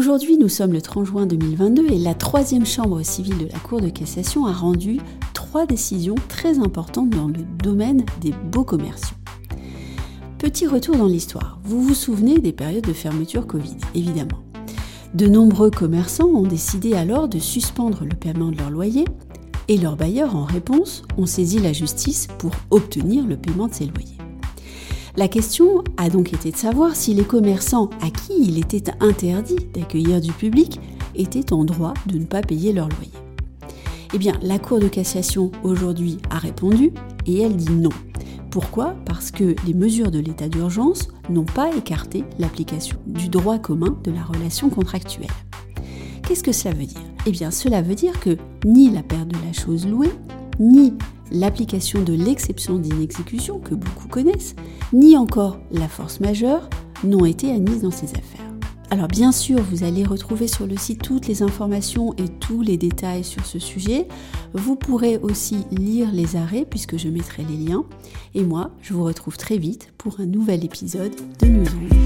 Aujourd'hui, nous sommes le 30 juin 2022 et la troisième chambre civile de la Cour de cassation a rendu trois décisions très importantes dans le domaine des beaux commerciaux. Petit retour dans l'histoire. Vous vous souvenez des périodes de fermeture Covid, évidemment. De nombreux commerçants ont décidé alors de suspendre le paiement de leur loyer et leurs bailleurs, en réponse, ont saisi la justice pour obtenir le paiement de ces loyers. La question a donc été de savoir si les commerçants à qui il était interdit d'accueillir du public étaient en droit de ne pas payer leur loyer. Eh bien, la Cour de cassation aujourd'hui a répondu et elle dit non. Pourquoi? Parce que les mesures de l'état d'urgence n'ont pas écarté l'application du droit commun de la relation contractuelle. Qu'est-ce que cela veut dire? Eh bien, cela veut dire que ni la perte de la chose louée, ni l'application de l'exception d'inexécution que beaucoup connaissent, ni encore la force majeure n'ont été admises dans ces affaires. Alors bien sûr, vous allez retrouver sur le site toutes les informations et tous les détails sur ce sujet. Vous pourrez aussi lire les arrêts puisque je mettrai les liens. Et moi, je vous retrouve très vite pour un nouvel épisode de Newsroom.